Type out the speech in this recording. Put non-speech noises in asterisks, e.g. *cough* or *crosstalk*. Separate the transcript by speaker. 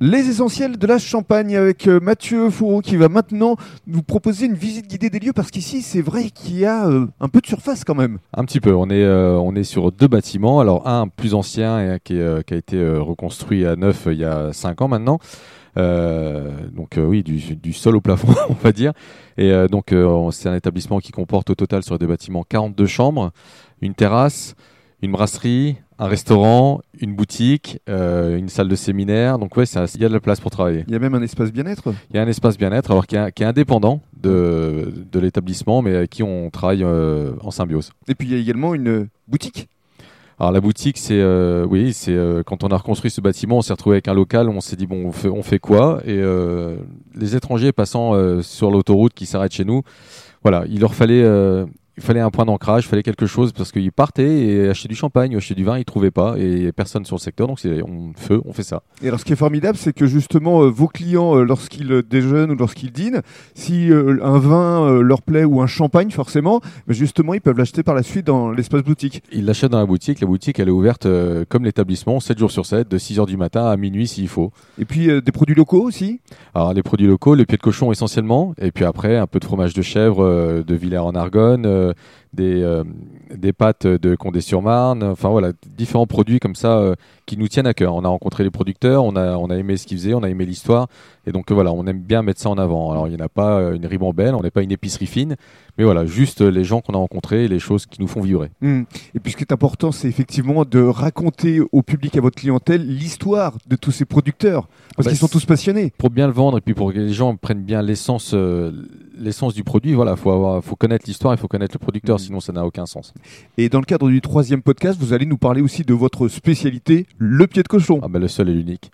Speaker 1: Les essentiels de la Champagne avec euh, Mathieu Fourreau qui va maintenant nous proposer une visite guidée des lieux parce qu'ici c'est vrai qu'il y a euh, un peu de surface quand même.
Speaker 2: Un petit peu, on est, euh, on est sur deux bâtiments. Alors un plus ancien et qui, qui a été reconstruit à neuf il y a cinq ans maintenant. Donc oui, du, sol au plafond, *laughs* on va dire. Et donc c'est un établissement qui comporte au total sur les deux bâtiments 42 chambres, une terrasse, une brasserie, un restaurant, une boutique, euh, une salle de séminaire. Donc ouais, il y a de la place pour travailler.
Speaker 1: Il y a même un espace bien-être.
Speaker 2: Il y a un espace bien-être, alors qui est, indépendant de, de l'établissement, mais avec qui on travaille euh, en symbiose.
Speaker 1: Et puis il y a également une boutique.
Speaker 2: Alors la boutique, c'est euh, oui, c'est euh, quand on a reconstruit ce bâtiment, on s'est retrouvé avec un local, on s'est dit bon, on fait, on fait quoi? Et euh, les étrangers passant sur l'autoroute qui s'arrêtent chez nous, voilà, il leur fallait il fallait un point d'ancrage, il fallait quelque chose parce qu'ils partaient et achetaient du champagne, ou achetaient du vin, ils trouvaient pas et personne sur le secteur, donc c'est on feu, on fait ça.
Speaker 1: Et alors ce qui est formidable, c'est que justement euh, vos clients, euh, lorsqu'ils euh, déjeunent ou lorsqu'ils dînent, si euh, un vin leur plaît ou un champagne forcément, mais justement ils peuvent l'acheter par la suite dans l'espace boutique.
Speaker 2: Ils l'achètent dans la boutique, la boutique elle est ouverte comme l'établissement, 7 jours sur 7, de 6h du matin à minuit s'il faut.
Speaker 1: Et puis des produits locaux aussi?
Speaker 2: Alors les produits locaux, le pied de cochon essentiellement, et puis après un peu de fromage de chèvre de Villers en Argonne, äh, des, euh, des pâtes de Condé-sur-Marne, enfin voilà, différents produits comme ça euh, qui nous tiennent à cœur. On a rencontré les producteurs, on a, on a aimé ce qu'ils faisaient, on a aimé l'histoire, et donc euh, voilà, on aime bien mettre ça en avant. Alors il n'y en a pas une ribambelle, on n'est pas une épicerie fine, mais voilà, juste les gens qu'on a rencontrés, les choses qui nous font vibrer.
Speaker 1: Hmm. Et puis ce qui est important, c'est effectivement de raconter au public, à votre clientèle, l'histoire de tous ces producteurs, parce
Speaker 2: Bah,
Speaker 1: qu'ils sont tous passionnés.
Speaker 2: pour bien le vendre et puis pour que les gens prennent bien l'essence euh, l'essence du produit voilà faut avoir faut connaître l'histoire il faut connaître le producteur
Speaker 1: Mhm.
Speaker 2: Sinon ça n'a aucun sens
Speaker 1: Et dans le cadre du troisième podcast, vous allez nous parler aussi de votre spécialité, le pied de cochon.
Speaker 2: ah ben le seul et l'unique